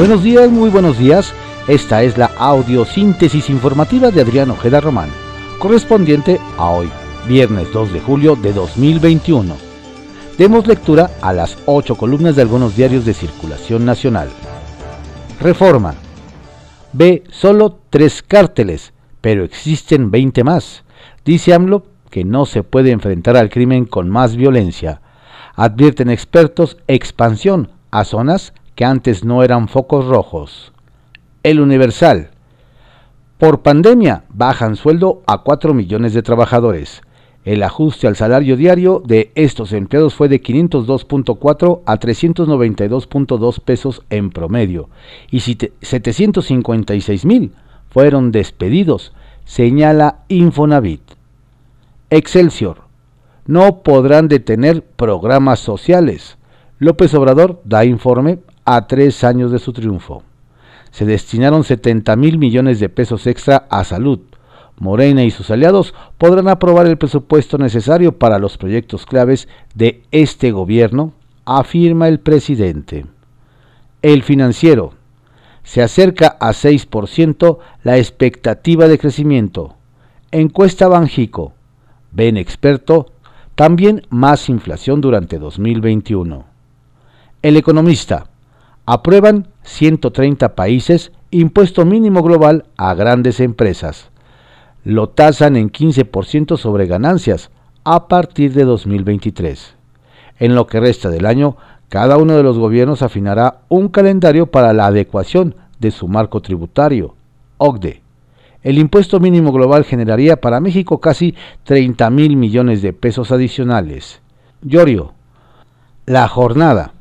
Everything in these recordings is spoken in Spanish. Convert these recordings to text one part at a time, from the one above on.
Buenos días, muy buenos días. Esta es la audiosíntesis informativa de Adrián Ojeda Román, correspondiente a hoy, viernes 2 de julio de 2021. Demos lectura a las ocho columnas de algunos diarios de circulación nacional. Reforma. Ve solo tres cárteles, pero existen 20 más. Dice AMLO que no se puede enfrentar al crimen con más violencia. Advierten expertos expansión a zonas que antes no eran focos rojos. El Universal. Por pandemia bajan sueldo a 4 millones de trabajadores. El ajuste al salario diario de estos empleados fue de 502.4 a 392.2 pesos en promedio y 756 mil fueron despedidos, señala Infonavit. Excelsior. No podrán detener programas sociales. López Obrador da informe a tres años de su triunfo. Se destinaron 70 mil millones de pesos extra a salud. Morena y sus aliados podrán aprobar el presupuesto necesario para los proyectos claves de este gobierno, afirma el presidente. El financiero. Se acerca a 6% la expectativa de crecimiento. Encuesta Banjico. Ven experto, también más inflación durante 2021. El economista aprueban 130 países impuesto mínimo global a grandes empresas. Lo tasan en 15% sobre ganancias a partir de 2023. En lo que resta del año, cada uno de los gobiernos afinará un calendario para la adecuación de su marco tributario. OCDE. El impuesto mínimo global generaría para México casi 30 mil millones de pesos adicionales. Llorio. La jornada.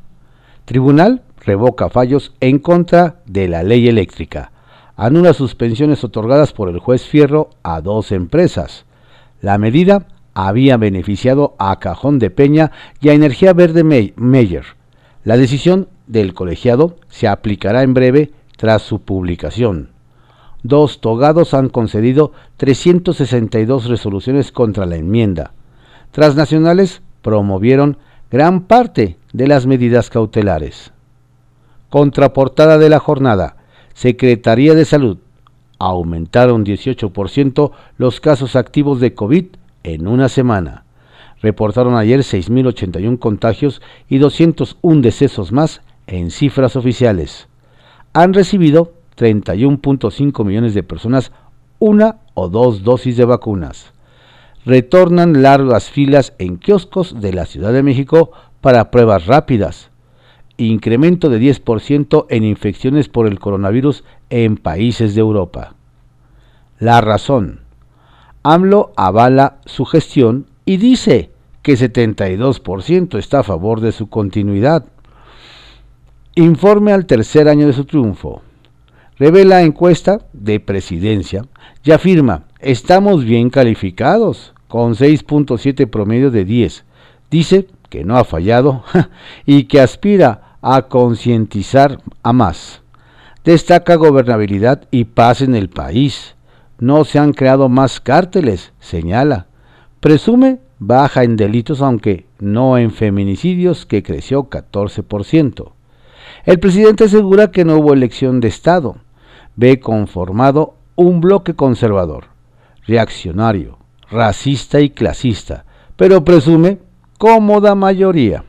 Tribunal revoca fallos en contra de la ley eléctrica. Anula suspensiones otorgadas por el juez Fierro a dos empresas. La medida había beneficiado a Cajón de Peña y a Energía Verde Meyer. La decisión del colegiado se aplicará en breve tras su publicación. Dos togados han concedido 362 resoluciones contra la enmienda. Transnacionales promovieron gran parte de las medidas cautelares. Contraportada de la jornada. Secretaría de Salud. Aumentaron 18% los casos activos de COVID en una semana. Reportaron ayer 6.081 contagios y 201 decesos más en cifras oficiales. Han recibido 31.5 millones de personas una o dos dosis de vacunas. Retornan largas filas en kioscos de la Ciudad de México para pruebas rápidas incremento de 10% en infecciones por el coronavirus en países de Europa. La razón. AMLO avala su gestión y dice que 72% está a favor de su continuidad. Informe al tercer año de su triunfo. Revela encuesta de presidencia y afirma, estamos bien calificados, con 6.7 promedio de 10. Dice que no ha fallado y que aspira a concientizar a más. Destaca gobernabilidad y paz en el país. No se han creado más cárteles, señala. Presume baja en delitos, aunque no en feminicidios, que creció 14%. El presidente asegura que no hubo elección de Estado. Ve conformado un bloque conservador, reaccionario, racista y clasista, pero presume cómoda mayoría.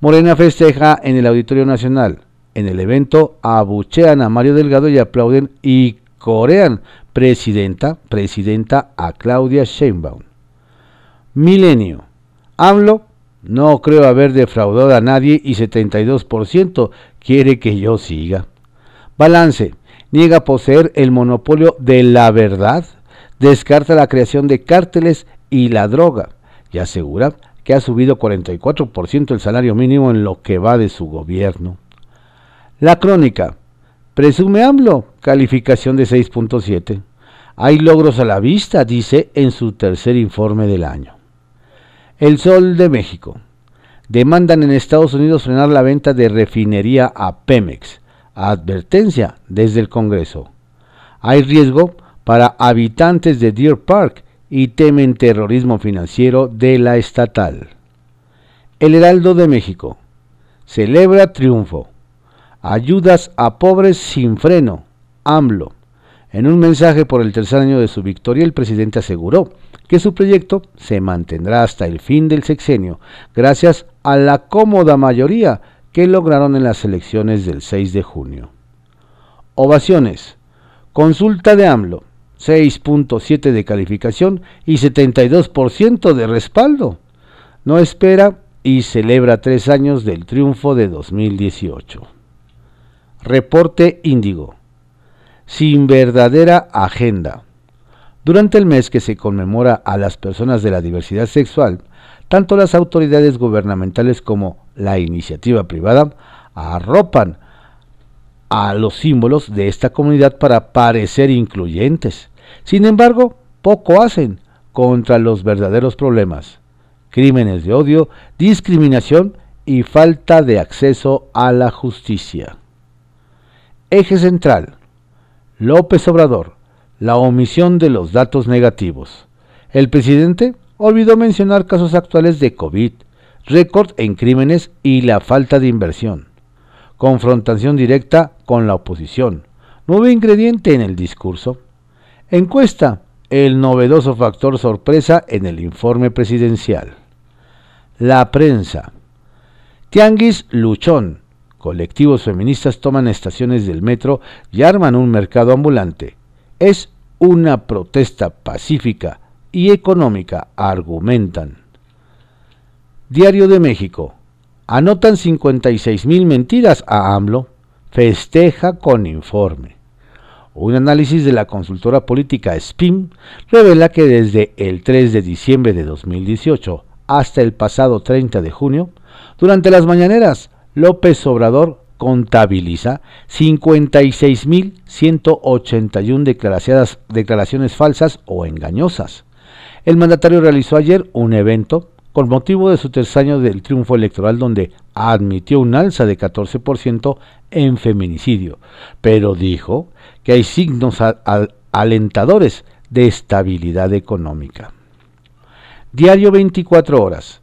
Morena festeja en el Auditorio Nacional. En el evento abuchean a Mario Delgado y aplauden y corean presidenta, presidenta a Claudia Sheinbaum. Milenio. AMLO no creo haber defraudado a nadie y 72% quiere que yo siga. Balance. Niega poseer el monopolio de la verdad. Descarta la creación de cárteles y la droga. Y asegura que ha subido 44% el salario mínimo en lo que va de su gobierno. La crónica. Presume AMLO, calificación de 6.7. Hay logros a la vista, dice en su tercer informe del año. El Sol de México. Demandan en Estados Unidos frenar la venta de refinería a Pemex. Advertencia desde el Congreso. Hay riesgo para habitantes de Deer Park y temen terrorismo financiero de la estatal. El Heraldo de México celebra triunfo. Ayudas a pobres sin freno. AMLO. En un mensaje por el tercer año de su victoria, el presidente aseguró que su proyecto se mantendrá hasta el fin del sexenio, gracias a la cómoda mayoría que lograron en las elecciones del 6 de junio. Ovaciones. Consulta de AMLO. 6.7 de calificación y 72% de respaldo. No espera y celebra tres años del triunfo de 2018. Reporte Índigo. Sin verdadera agenda. Durante el mes que se conmemora a las personas de la diversidad sexual, tanto las autoridades gubernamentales como la iniciativa privada arropan a los símbolos de esta comunidad para parecer incluyentes. Sin embargo, poco hacen contra los verdaderos problemas, crímenes de odio, discriminación y falta de acceso a la justicia. Eje central. López Obrador. La omisión de los datos negativos. El presidente olvidó mencionar casos actuales de COVID, récord en crímenes y la falta de inversión confrontación directa con la oposición. Nuevo ingrediente en el discurso. Encuesta, el novedoso factor sorpresa en el informe presidencial. La prensa. Tianguis Luchón. Colectivos feministas toman estaciones del metro y arman un mercado ambulante. Es una protesta pacífica y económica, argumentan. Diario de México. Anotan 56 mil mentiras a AMLO. Festeja con informe. Un análisis de la consultora política SPIM revela que desde el 3 de diciembre de 2018 hasta el pasado 30 de junio, durante las mañaneras, López Obrador contabiliza 56.181 declaraciones, declaraciones falsas o engañosas. El mandatario realizó ayer un evento con motivo de su tercer año del triunfo electoral donde admitió un alza de 14% en feminicidio, pero dijo que hay signos alentadores de estabilidad económica. Diario 24 horas.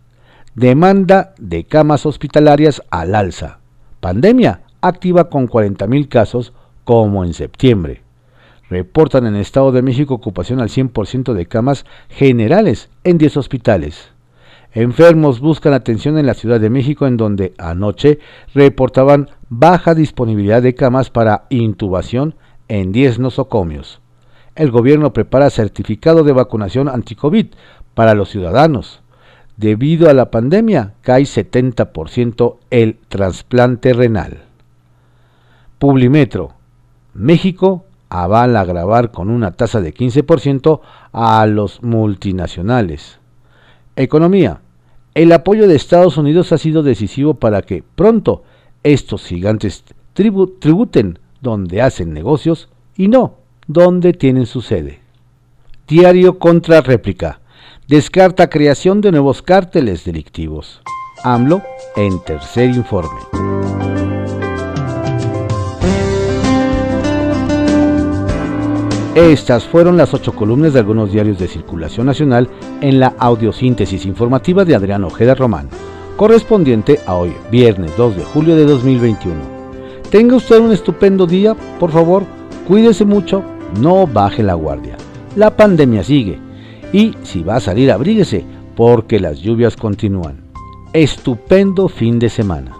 Demanda de camas hospitalarias al alza. Pandemia activa con 40.000 casos como en septiembre. Reportan en Estado de México ocupación al 100% de camas generales en 10 hospitales. Enfermos buscan atención en la Ciudad de México en donde anoche reportaban baja disponibilidad de camas para intubación en 10 nosocomios. El gobierno prepara certificado de vacunación anti-COVID para los ciudadanos. Debido a la pandemia, cae 70% el trasplante renal. Publimetro. México avala grabar con una tasa de 15% a los multinacionales. Economía. El apoyo de Estados Unidos ha sido decisivo para que pronto estos gigantes tributen donde hacen negocios y no donde tienen su sede. Diario contra réplica. Descarta creación de nuevos cárteles delictivos. AMLO en tercer informe. Estas fueron las ocho columnas de algunos diarios de circulación nacional en la audiosíntesis informativa de Adrián Ojeda Román, correspondiente a hoy, viernes 2 de julio de 2021. Tenga usted un estupendo día, por favor, cuídese mucho, no baje la guardia. La pandemia sigue y si va a salir abríguese porque las lluvias continúan. Estupendo fin de semana.